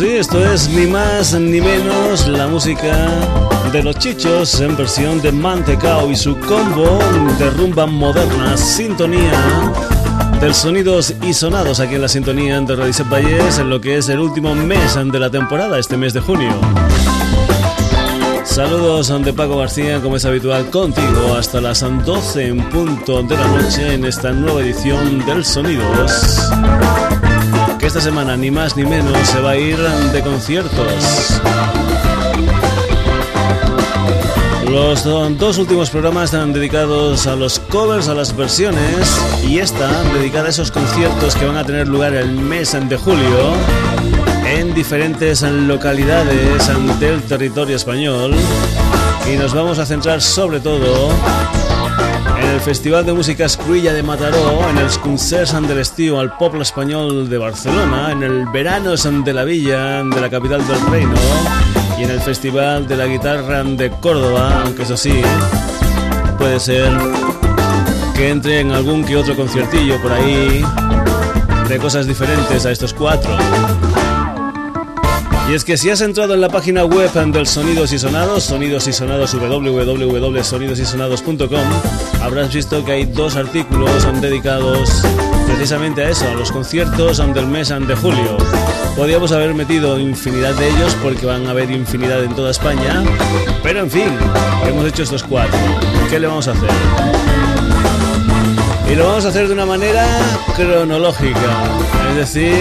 Sí, esto es ni más ni menos la música de los chichos en versión de Mantecao y su combo de rumba moderna, sintonía del sonidos y sonados aquí en la sintonía de Radice Valles en lo que es el último mes de la temporada, este mes de junio. Saludos de Paco García, como es habitual, contigo hasta las 12 en punto de la noche en esta nueva edición del Sonidos esta semana ni más ni menos se va a ir de conciertos. Los dos últimos programas están dedicados a los covers, a las versiones, y esta dedicada a esos conciertos que van a tener lugar el mes de julio en diferentes localidades del territorio español. Y nos vamos a centrar sobre todo en el Festival de Música Escuilla de Mataró, en el Concerts del Estío al Pueblo Español de Barcelona, en el Verano de la Villa de la capital del reino y en el Festival de la Guitarra de Córdoba, aunque eso sí, puede ser que entre en algún que otro conciertillo por ahí de cosas diferentes a estos cuatro. Y es que si has entrado en la página web del Sonidos y Sonados, Sonidos y Sonados www.sonidosysonados.com, habrás visto que hay dos artículos dedicados precisamente a eso, a los conciertos del mes de julio. Podríamos haber metido infinidad de ellos porque van a haber infinidad en toda España, pero en fin, hemos hecho estos cuatro. ¿Qué le vamos a hacer? Y lo vamos a hacer de una manera cronológica, es decir,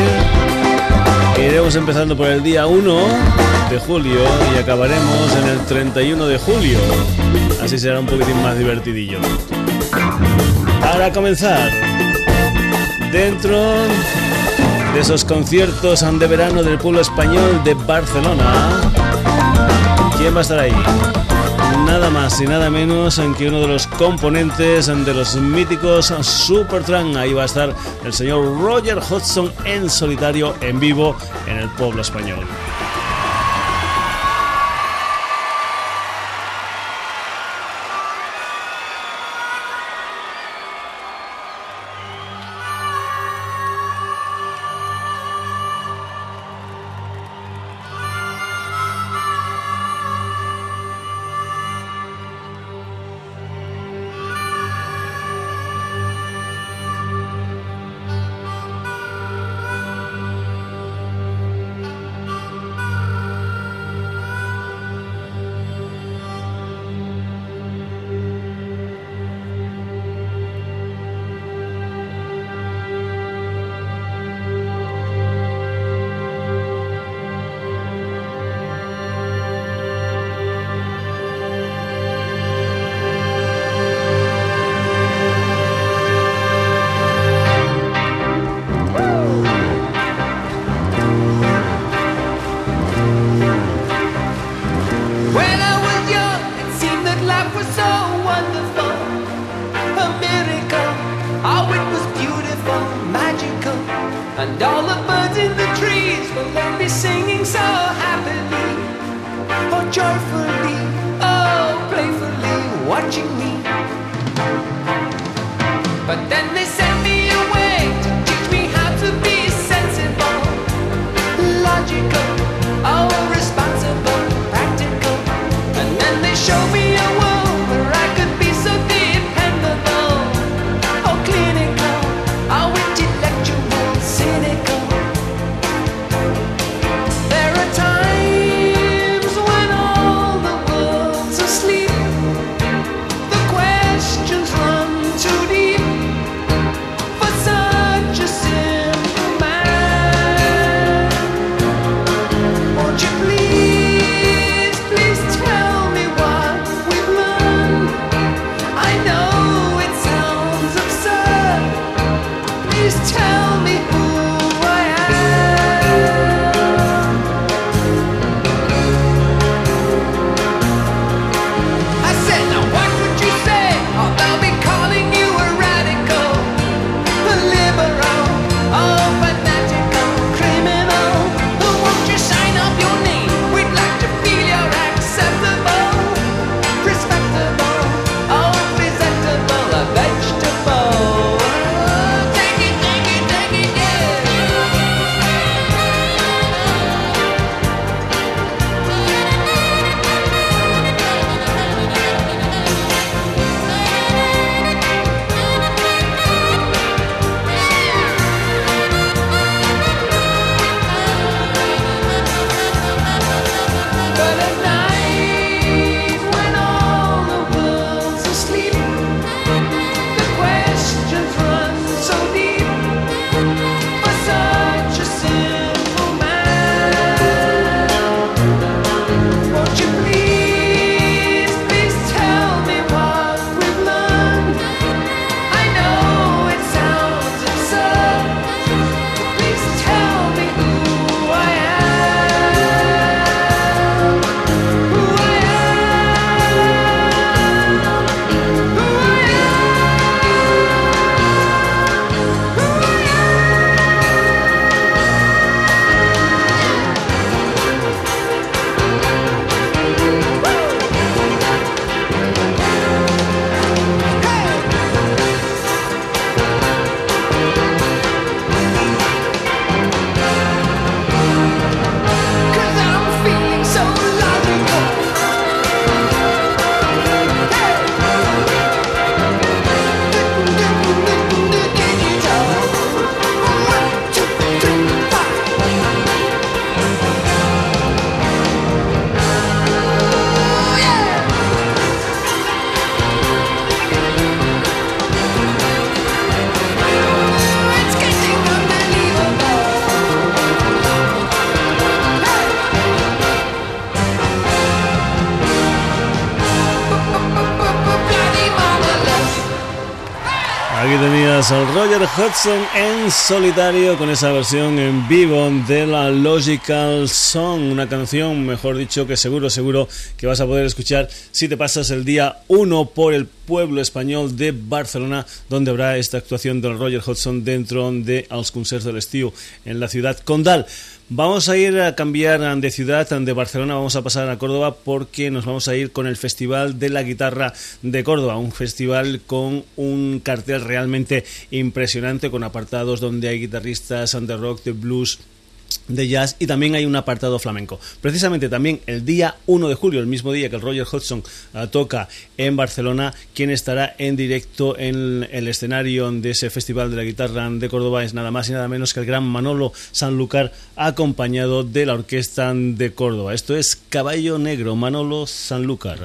Iremos empezando por el día 1 de julio y acabaremos en el 31 de julio. Así será un poquitín más divertidillo. Para comenzar, dentro de esos conciertos de verano del pueblo español de Barcelona, ¿quién va a estar ahí? Nada más y nada menos en que uno de los componentes de los míticos Supertramp. Ahí va a estar el señor Roger Hodgson en solitario, en vivo, en el pueblo español. And all the birds in the trees will then be singing so happily, oh joyfully, oh playfully, watching me. Hudson en solitario con esa versión en vivo de la Logical Song, una canción, mejor dicho, que seguro, seguro que vas a poder escuchar si te pasas el día 1 por el pueblo español de Barcelona, donde habrá esta actuación del Roger Hudson dentro de Els Concerts del Estiu en la ciudad condal. Vamos a ir a cambiar de ciudad, de Barcelona, vamos a pasar a Córdoba porque nos vamos a ir con el Festival de la Guitarra de Córdoba, un festival con un cartel realmente impresionante, con apartados donde hay guitarristas de rock, de blues, de jazz y también hay un apartado flamenco. Precisamente también el día 1 de julio, el mismo día que el Roger Hudson uh, toca en Barcelona, quien estará en directo en el escenario de ese Festival de la Guitarra de Córdoba es nada más y nada menos que el gran Manolo Sanlúcar acompañado de la Orquesta de Córdoba. Esto es Caballo Negro, Manolo Sanlúcar.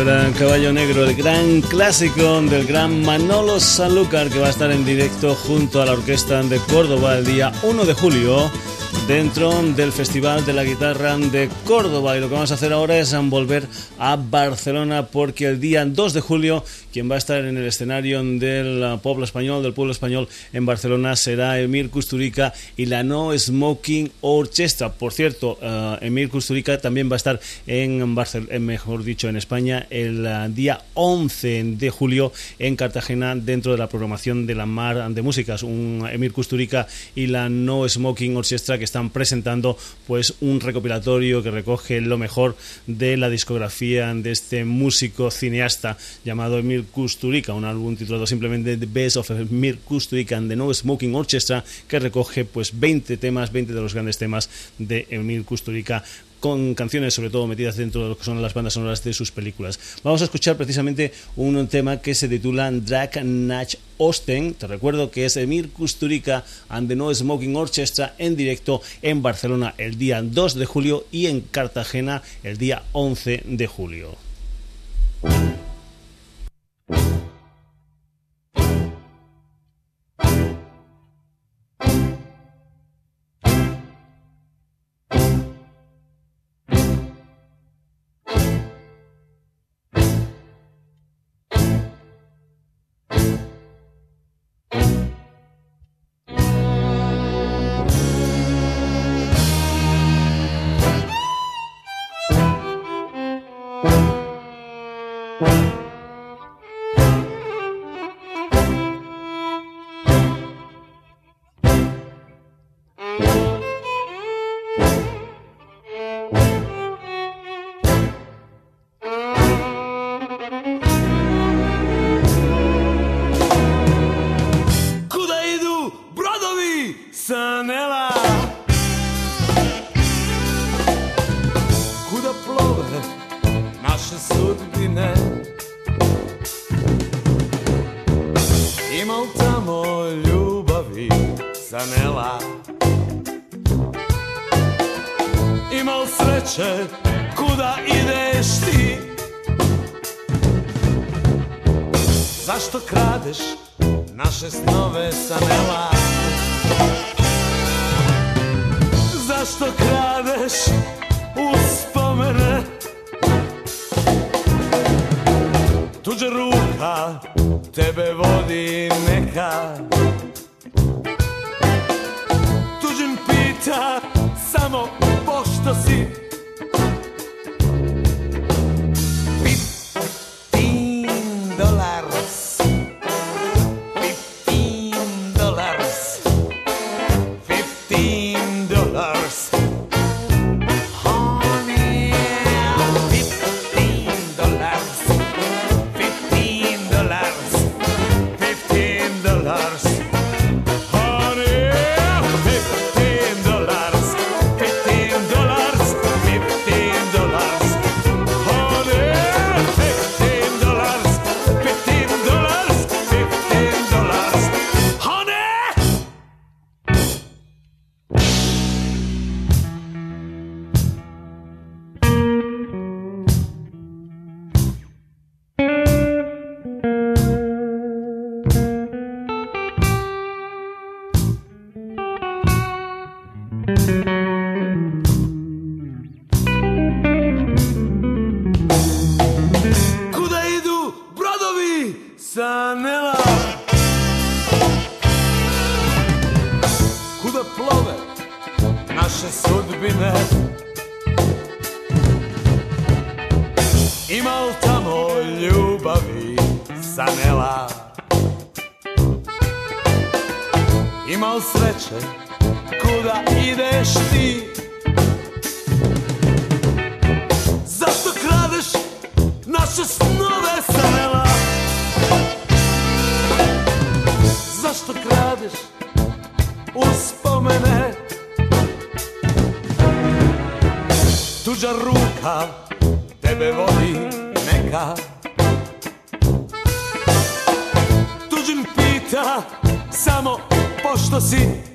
Eso era Caballo Negro, el gran clásico del gran Manolo Sanlúcar que va a estar en directo junto a la Orquesta de Córdoba el día 1 de julio dentro del Festival de la Guitarra de Córdoba. Y lo que vamos a hacer ahora es volver a Barcelona porque el día 2 de julio quien va a estar en el escenario del pueblo español, del pueblo español en Barcelona será Emir Kusturica y la No Smoking Orchestra. Por cierto, uh, Emir Kusturica también va a estar en Barcelona, mejor dicho, en España el uh, día 11 de julio en Cartagena dentro de la programación de la Mar de Músicas. Un Emir Kusturica y la No Smoking Orchestra que están presentando pues un recopilatorio que recoge lo mejor de la discografía de este músico cineasta llamado Emir Kusturica, un álbum titulado simplemente The Best of Emir Kusturica and the No Smoking Orchestra que recoge pues 20 temas, 20 de los grandes temas de Emir Kusturica con canciones sobre todo metidas dentro de lo que son las bandas sonoras de sus películas. Vamos a escuchar precisamente un tema que se titula Drag Natch Osten. Te recuerdo que es Emir Kusturica and the No Smoking Orchestra en directo en Barcelona el día 2 de julio y en Cartagena el día 11 de julio. Zašto kradeš naše snove sa neba? Zašto kradeš uspomene? Tuđa ruka tebe vodi neka Tuđim pita samo pošto si naše snove sela. Zašto kradeš uspomene? Tuđa ruka tebe vodi neka. Tuđim pita samo pošto si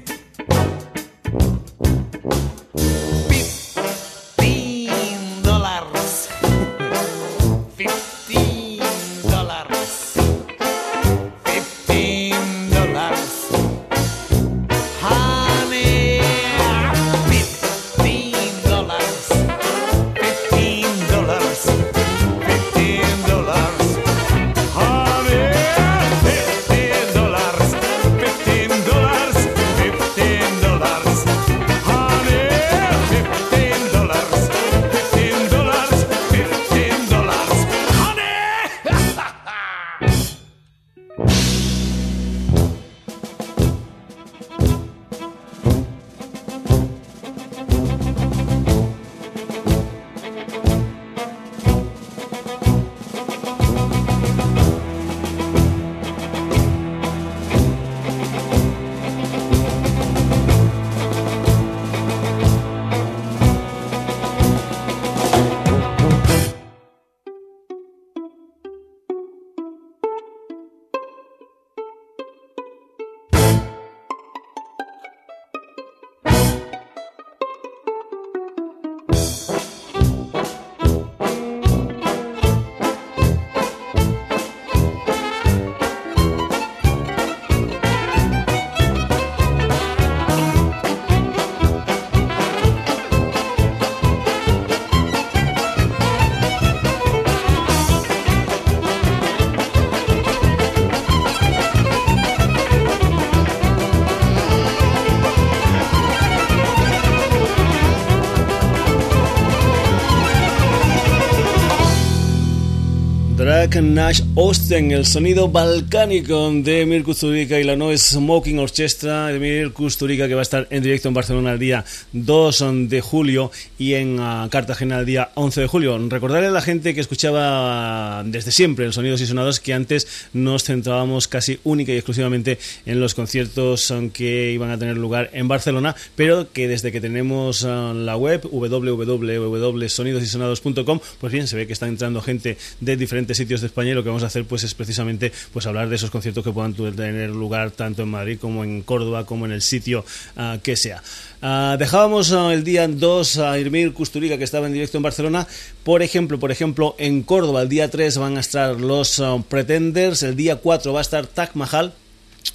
Jack Nash Austin, el sonido balcánico de Emir Kusturica y la No Smoking Orchestra. Emir Kusturica que va a estar en directo en Barcelona el día 2 de julio y en ah, Cartagena el día 11 de julio. Recordarle a la gente que escuchaba desde siempre el Sonidos y Sonados que antes nos centrábamos casi única y exclusivamente en los conciertos que iban a tener lugar en Barcelona, pero que desde que tenemos ah, la web www.sonidosysonados.com, pues bien, se ve que está entrando gente de diferentes sitios de España y lo que vamos a hacer pues es precisamente pues hablar de esos conciertos que puedan tener lugar tanto en Madrid como en Córdoba como en el sitio ah, que sea. Ah, dejábamos ah, el día 2 a Irmir Custurica que estaba en directo en Barcelona. Por ejemplo, por ejemplo, en Córdoba el día 3 van a estar los Pretenders, el día 4 va a estar Tak Mahal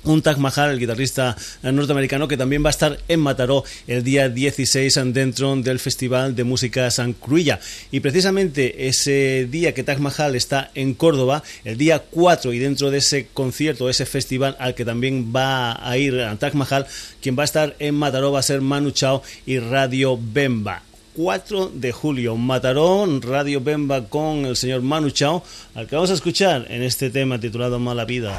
un Taj Mahal, el guitarrista norteamericano, que también va a estar en Mataró el día 16 dentro del Festival de Música San Cruilla. Y precisamente ese día que Taj Mahal está en Córdoba, el día 4 y dentro de ese concierto, ese festival al que también va a ir Taj Mahal, quien va a estar en Mataró va a ser Manu Chao y Radio Bemba. 4 de julio. Mataró, Radio Bemba con el señor Manu Chao, al que vamos a escuchar en este tema titulado Mala Vida.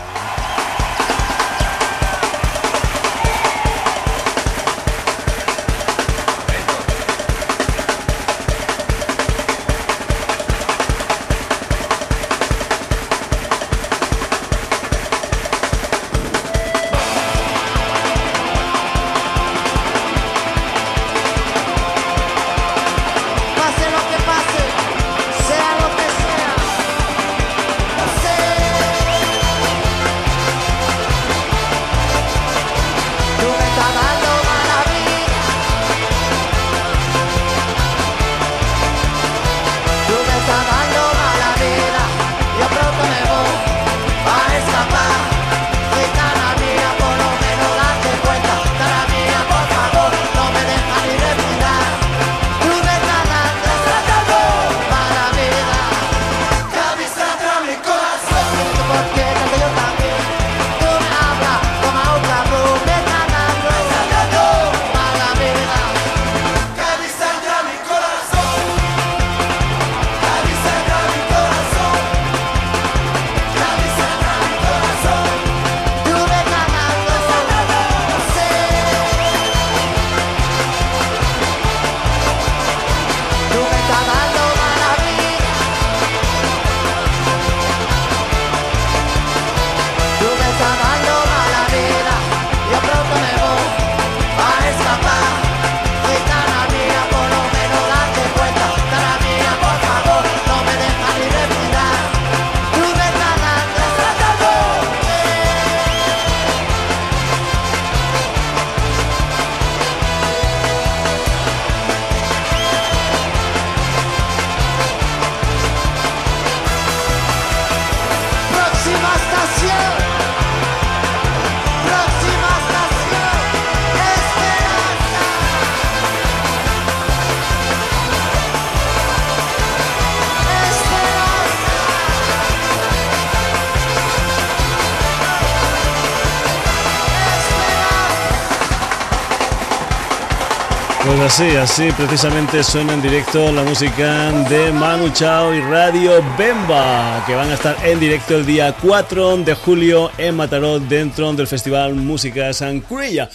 Así, así precisamente suena en directo la música de Manu Chao y Radio Bemba, que van a estar en directo el día 4 de julio en Mataró dentro del Festival Música San Cruilla.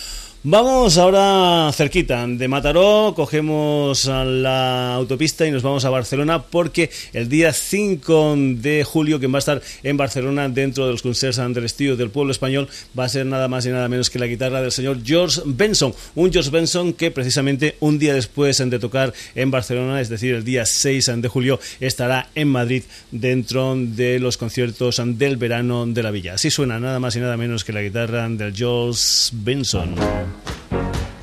Vamos ahora cerquita de Mataró, cogemos la autopista y nos vamos a Barcelona porque el día 5 de julio, quien va a estar en Barcelona dentro de los concerts estilo del pueblo español, va a ser nada más y nada menos que la guitarra del señor George Benson. Un George Benson que precisamente un día después de tocar en Barcelona, es decir, el día 6 de julio, estará en Madrid dentro de los conciertos del verano de la villa. Así suena nada más y nada menos que la guitarra del George Benson. Thank you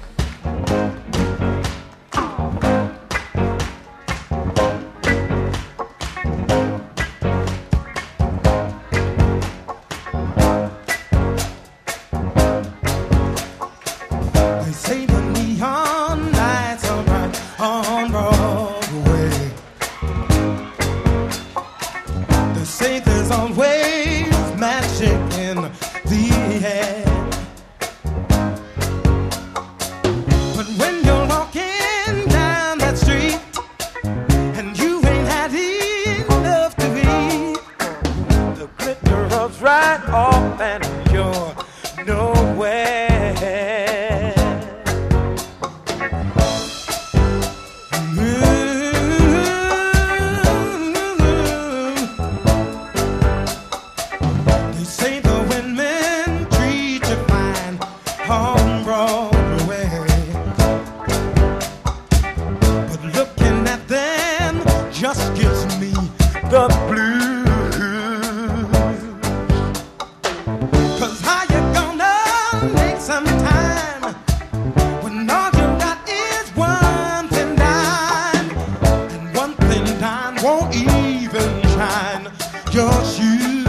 won't even shine. Just you.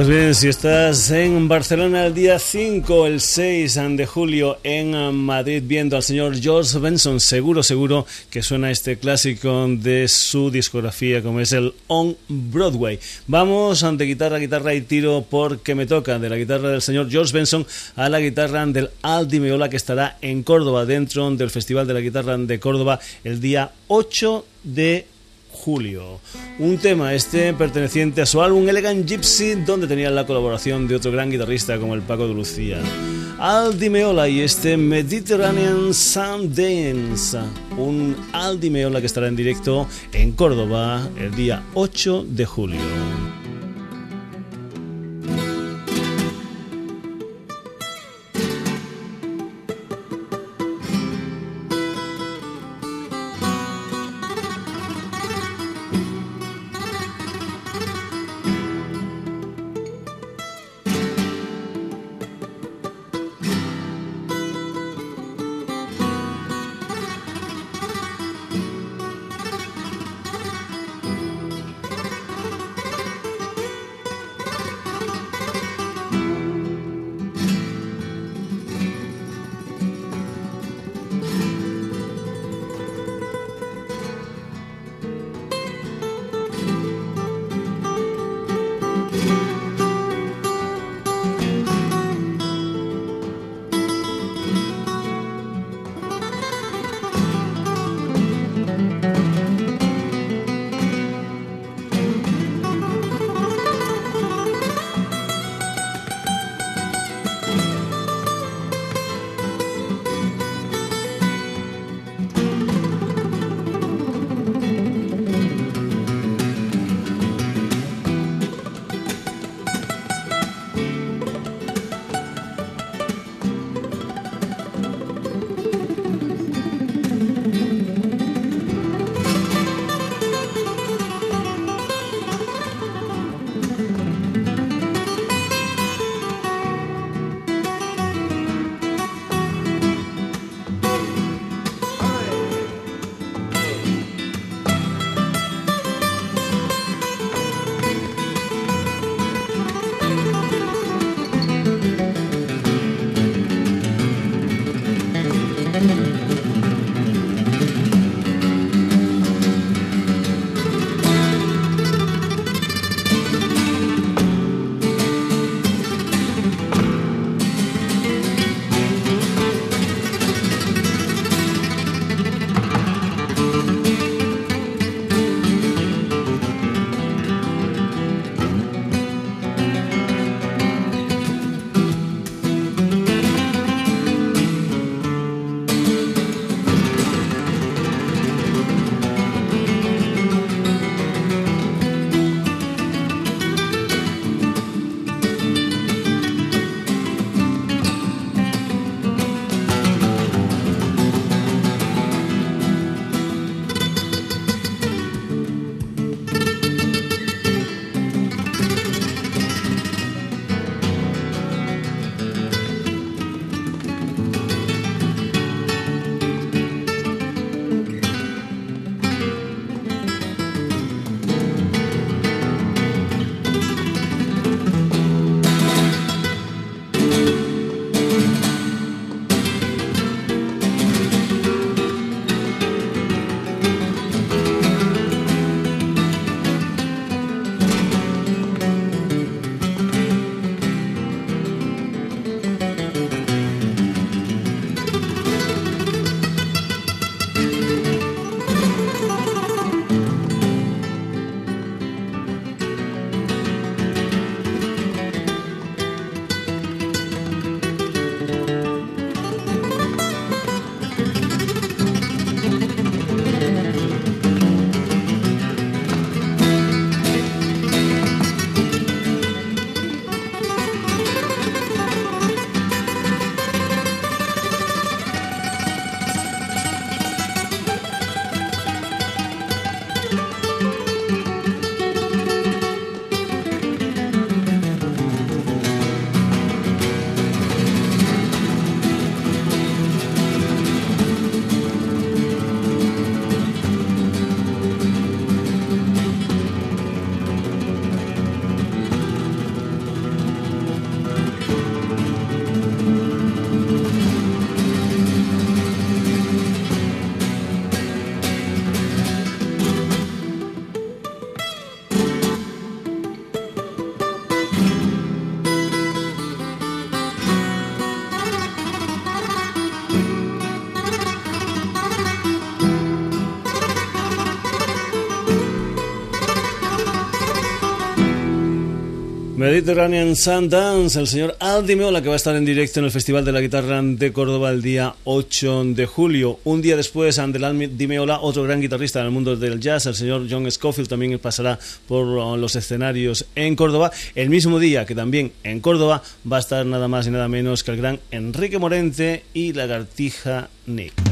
Pues bien, si estás en Barcelona el día 5, el 6 de julio en Madrid viendo al señor George Benson, seguro, seguro que suena este clásico de su discografía como es el On Broadway. Vamos ante guitarra, guitarra y tiro porque me toca de la guitarra del señor George Benson a la guitarra del Aldi Meola que estará en Córdoba dentro del Festival de la Guitarra de Córdoba el día 8 de julio julio. Un tema este perteneciente a su álbum Elegant Gypsy, donde tenía la colaboración de otro gran guitarrista como el Paco de Lucía. Aldi Meola y este Mediterranean Sun Dance, un Aldi Meola que estará en directo en Córdoba el día 8 de julio. Sundance, el señor Al Meola que va a estar en directo en el Festival de la Guitarra de Córdoba el día 8 de julio. Un día después, Al Dimeola, otro gran guitarrista en el mundo del jazz, el señor John Scofield, también pasará por los escenarios en Córdoba. El mismo día que también en Córdoba va a estar nada más y nada menos que el gran Enrique Morente y Lagartija Nick.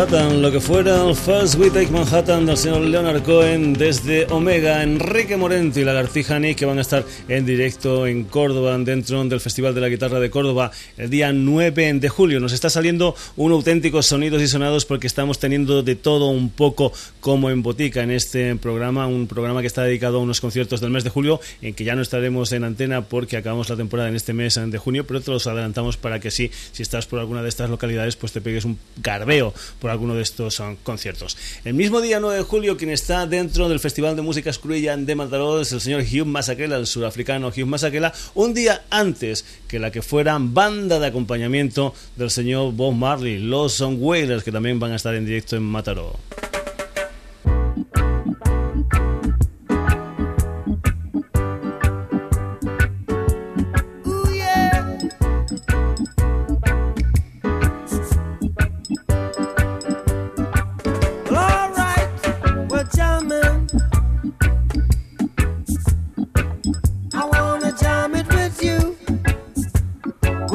Manhattan, lo que fuera el First We Take Manhattan del señor Leonard Cohen desde Omega, Enrique Morente y Lagartija Nick que van a estar en directo en Córdoba dentro del Festival de la Guitarra de Córdoba el día 9 de julio. Nos está saliendo un auténtico sonidos y sonados porque estamos teniendo de todo un poco como en botica en este programa, un programa que está dedicado a unos conciertos del mes de julio en que ya no estaremos en antena porque acabamos la temporada en este mes de junio, pero te los adelantamos para que sí, si estás por alguna de estas localidades, pues te pegues un garbeo por alguno de estos um, conciertos. El mismo día 9 de julio, quien está dentro del Festival de Música Scruilla de Mataró es el señor Hugh Masakela, el surafricano Hugh Masakela, un día antes que la que fuera banda de acompañamiento del señor Bob Marley, los Son Wailers, que también van a estar en directo en Mataró.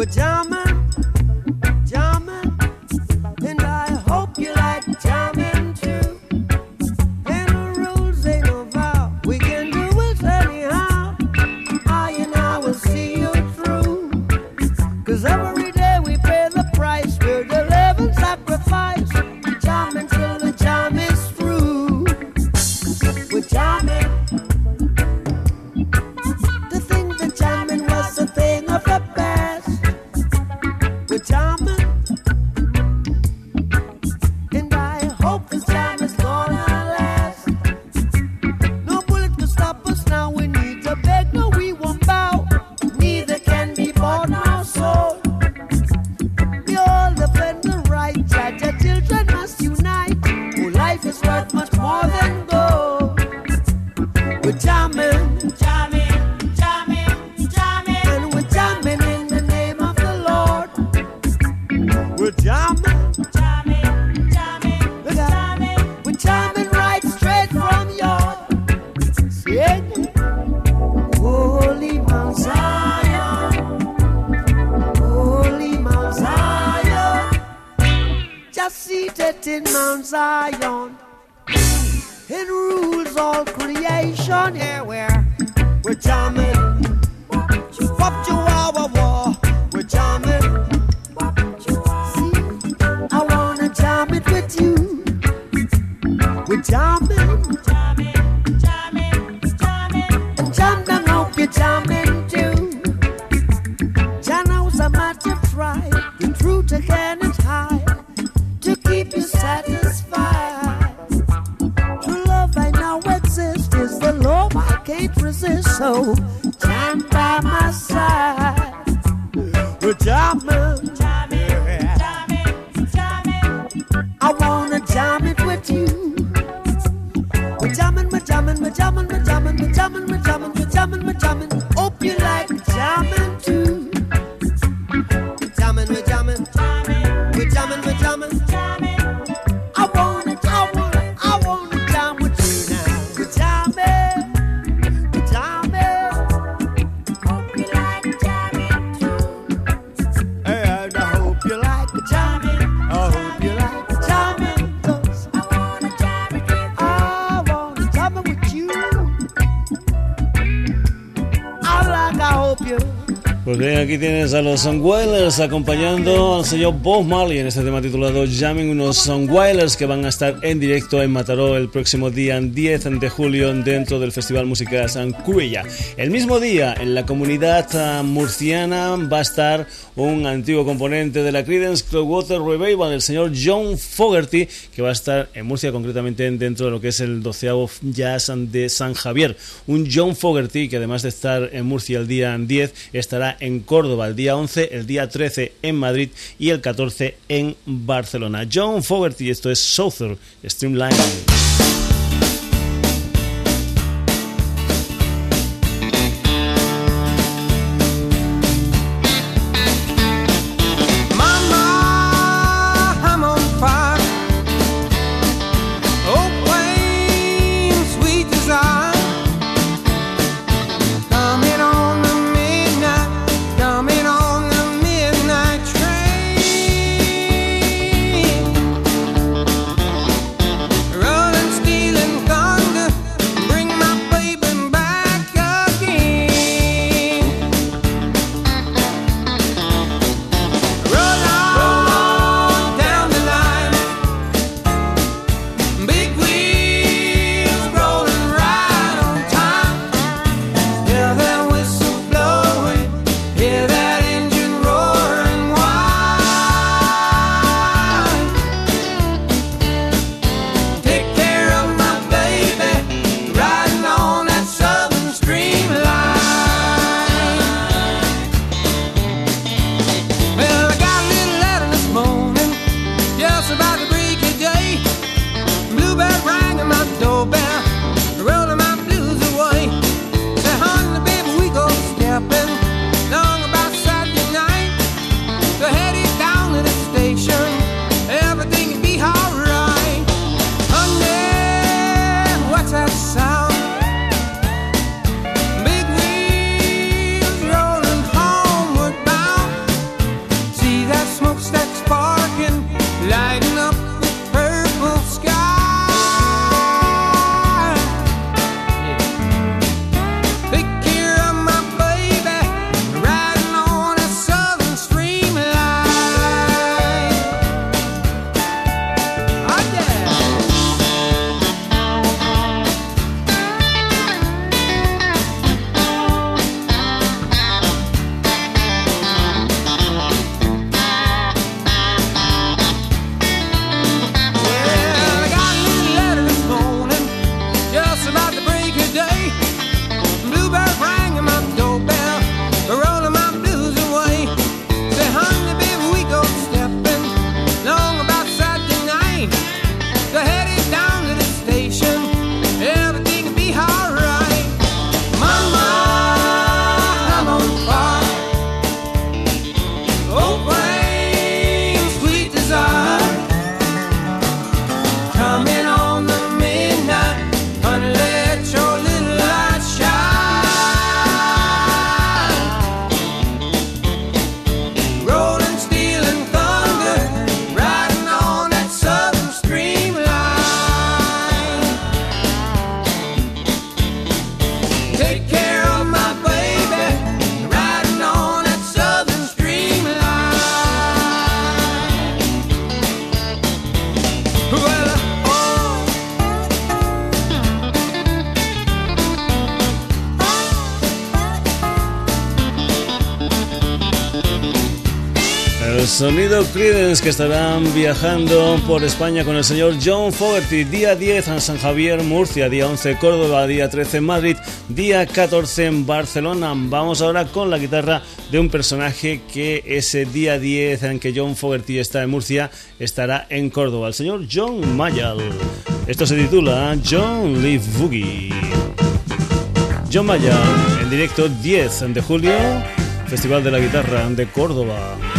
pajama. Aquí tienes a los Songwilers acompañando al señor Bob Marley en este tema titulado Jamming, unos Songwilers que van a estar en directo en Mataró el próximo día 10 de julio dentro del Festival Música San Cruella. El mismo día en la comunidad ah, murciana va a estar un antiguo componente de la Creedence Clearwater Revival, el señor John Fogerty, que va a estar en Murcia concretamente dentro de lo que es el 12 Jazz de San Javier. Un John Fogerty que además de estar en Murcia el día 10 estará en Córdoba el día 11, el día 13 en Madrid y el 14 en Barcelona. John Fogerty, esto es Southern Streamline. Sonido Credence que estarán viajando por España con el señor John Fogerty. Día 10 en San Javier, Murcia. Día 11 Córdoba. Día 13 en Madrid. Día 14 en Barcelona. Vamos ahora con la guitarra de un personaje que ese día 10 en que John Fogerty está en Murcia estará en Córdoba. El señor John Mayall. Esto se titula John Lee Boogie. John Mayall en directo 10 de julio. Festival de la Guitarra de Córdoba.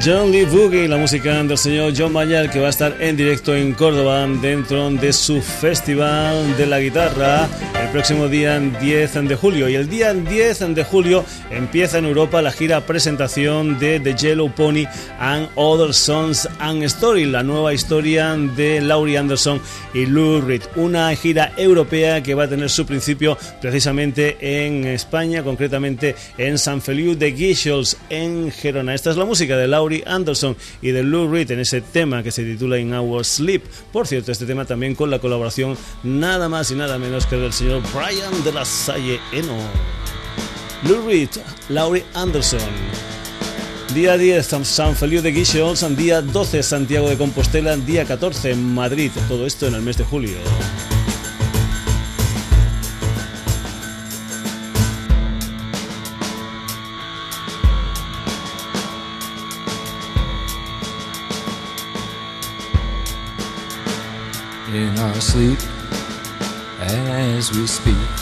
John Lee Boogie, la música del señor John Mayall, que va a estar en directo en Córdoba dentro de su Festival de la Guitarra el próximo día 10 de julio. Y el día 10 de julio empieza en Europa la gira presentación de The Yellow Pony and Other Songs and Story, la nueva historia de Laurie Anderson y Lou Reed. Una gira europea que va a tener su principio precisamente en España, concretamente en San Feliu de Guixols, en Gerona. Esta es la música de Laurie Anderson y de Lou Reed en ese tema que se titula In Our Sleep. Por cierto, este tema también con la colaboración nada más y nada menos que del señor Brian de la Salle Eno. Lou Reed, Laurie Anderson. Día 10 San Feliu de Guixols, día 12 Santiago de Compostela, día 14 Madrid. Todo esto en el mes de julio. in our sleep as we speak.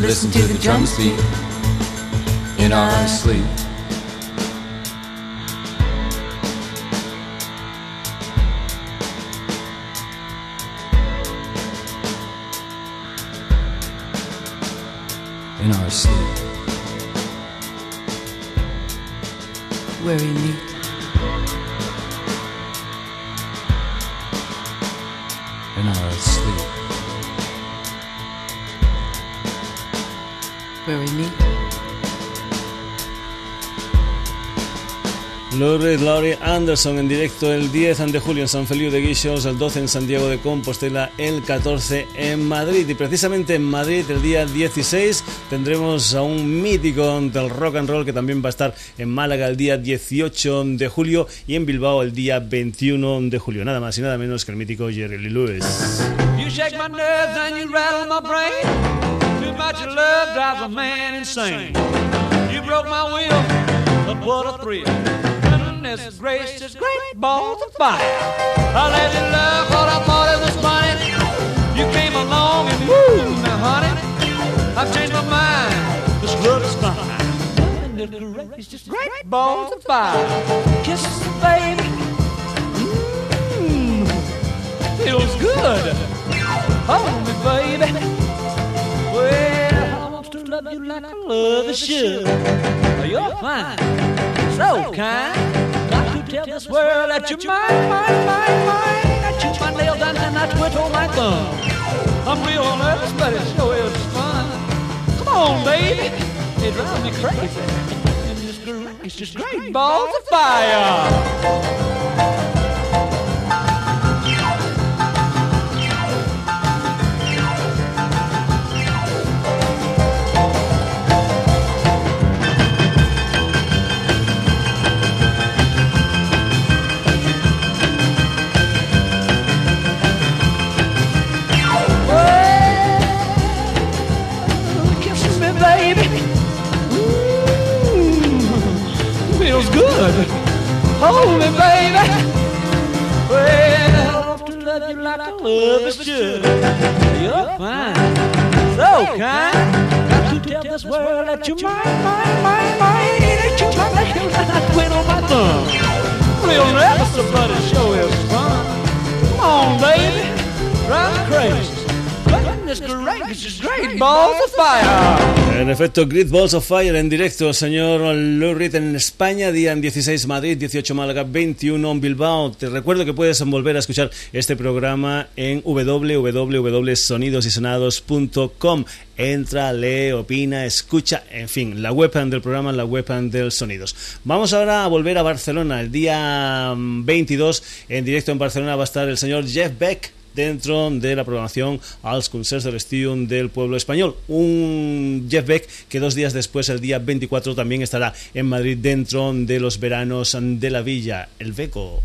Listen to the drums beat in our sleep. in our sleep. where we meet. Laurie Laurie Anderson en directo el 10 de julio en San Feliu de Guixos, el 12 en Santiago de Compostela, el 14 en Madrid. Y precisamente en Madrid, el día 16, tendremos a un mítico del rock and roll que también va a estar en Málaga el día 18 de julio y en Bilbao el día 21 de julio. Nada más y nada menos que el mítico Jerry Lee Lewis. You shake my nerves and you rattle my brain. Too much love drives a man insane. You broke my will, but what a thrill. Goodness gracious, great balls of fire. I let you love what I thought it was funny. You came along and woo, now honey, I've changed my mind. This love is fine. Goodness gracious, great balls of fire. Kisses, baby. Mmm, feels good. Hold me, baby. Well, I want to love you like I love a should. You're fine, so kind. Tell this world that you're mine, mine, mine, mine. I chew my nails and then I twiddle my thumb. I'm real nervous, but it sure is fun. Come on, baby. It drives me crazy. And this girl, it's just great balls of fire. Fine, so kind. Got to tell this world that you're mine, mine, mine, mine. That you're my nails and I twiddle my thumb. Real but it sure is fun. Come on, baby, drive me crazy. Goodness gracious, great balls of fire. En efecto, Great Balls of Fire en directo, señor Lou Reed en España, día en 16 Madrid, 18 Málaga, 21 en Bilbao. Te recuerdo que puedes volver a escuchar este programa en www.sonidosysonados.com. Entra, lee, opina, escucha, en fin, la web del programa, la web del Sonidos. Vamos ahora a volver a Barcelona. El día mm, 22, en directo en Barcelona, va a estar el señor Jeff Beck dentro de la programación als concerts de l'estiu del pueblo español. Un Jeff Beck que dos días después, el día 24, también estará en Madrid dentro de los veranos de la villa, el Beco.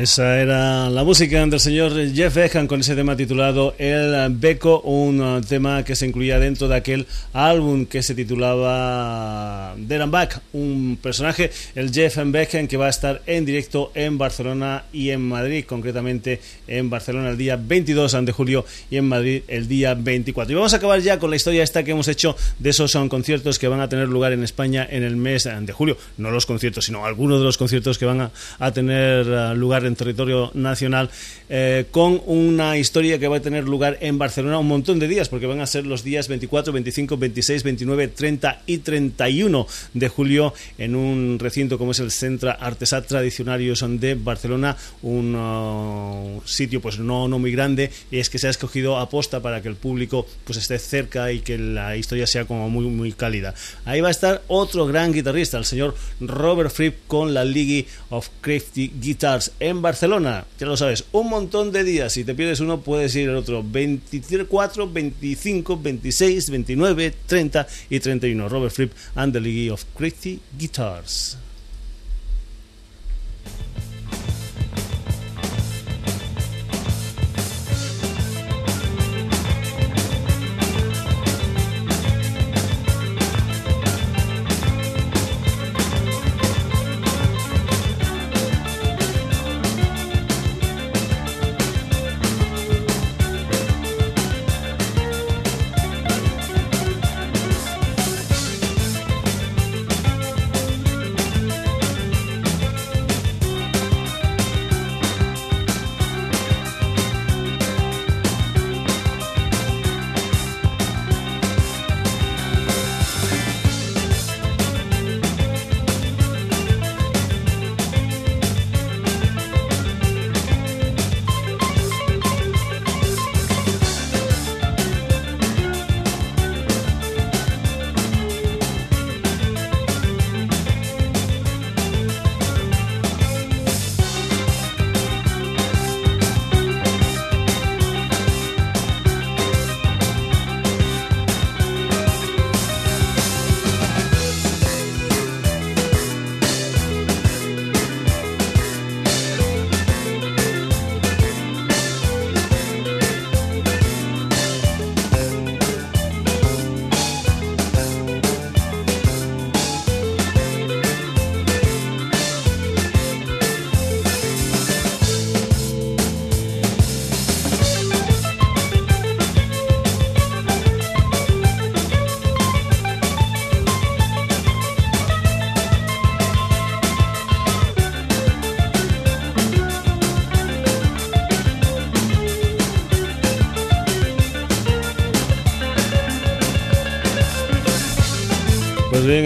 Esa era la música del señor Jeff Beck con ese tema titulado El Beco, un uh, tema que se incluía dentro de aquel álbum que se titulaba Dead Back, un personaje, el Jeff Beck, que va a estar en directo en Barcelona y en Madrid, concretamente en Barcelona el día 22 de julio y en Madrid el día 24. Y vamos a acabar ya con la historia esta que hemos hecho de esos son conciertos que van a tener lugar en España en el mes de julio. No los conciertos, sino algunos de los conciertos que van a, a tener uh, lugar en territorio nacional, eh, con una historia que va a tener lugar en Barcelona un montón de días, porque van a ser los días 24, 25, 26, 29, 30 y 31 de julio en un recinto como es el Centro Artesat Tradicionarios de Barcelona, un uh, sitio pues no, no muy grande, y es que se ha escogido aposta para que el público pues esté cerca y que la historia sea como muy, muy cálida. Ahí va a estar otro gran guitarrista, el señor Robert Fripp con la League of Crafty Guitars en Barcelona, ya lo sabes, un montón de días. Si te pierdes uno, puedes ir al otro. 24, 25, 26, 29, 30 y 31. Robert Fripp and the League of Crazy Guitars.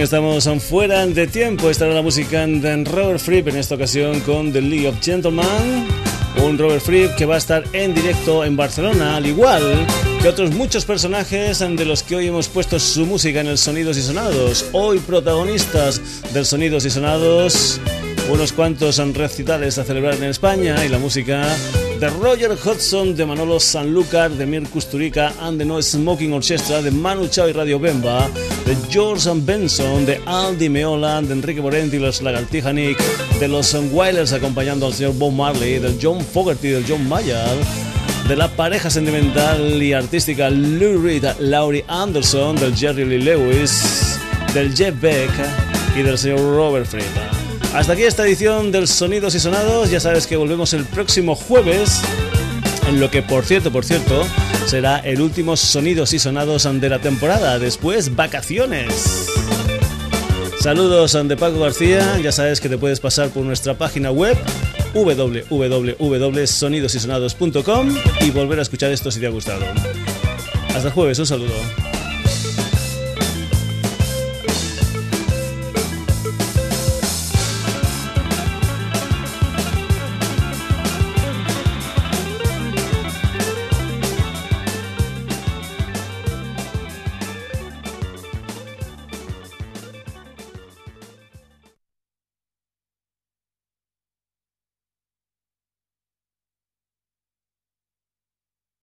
Estamos fuera de tiempo. Esta era la música de Robert Fripp, en esta ocasión con The League of Gentlemen. Un Robert Fripp que va a estar en directo en Barcelona, al igual que otros muchos personajes de los que hoy hemos puesto su música en el Sonidos y Sonados. Hoy protagonistas del Sonidos y Sonados, unos cuantos recitales a celebrar en España y la música de Roger Hudson, de Manolo Sanlúcar, de Mir Kusturica and the No Smoking Orchestra, de Manu Chao y Radio Bemba, de George Benson, de Aldi Meola, de Enrique Morenti los Lagartija de los Wailers acompañando al señor Bob Marley, del John Fogerty, del John Mayer, de la pareja sentimental y artística Lou Reed, Laurie Anderson, del Jerry Lee Lewis, del Jeff Beck y del señor Robert Frieda. Hasta aquí esta edición del Sonidos y Sonados. Ya sabes que volvemos el próximo jueves. En lo que, por cierto, por cierto, será el último Sonidos y Sonados de la temporada. Después, vacaciones. Saludos de Paco García. Ya sabes que te puedes pasar por nuestra página web www.sonidosysonados.com y volver a escuchar esto si te ha gustado. Hasta el jueves, un saludo.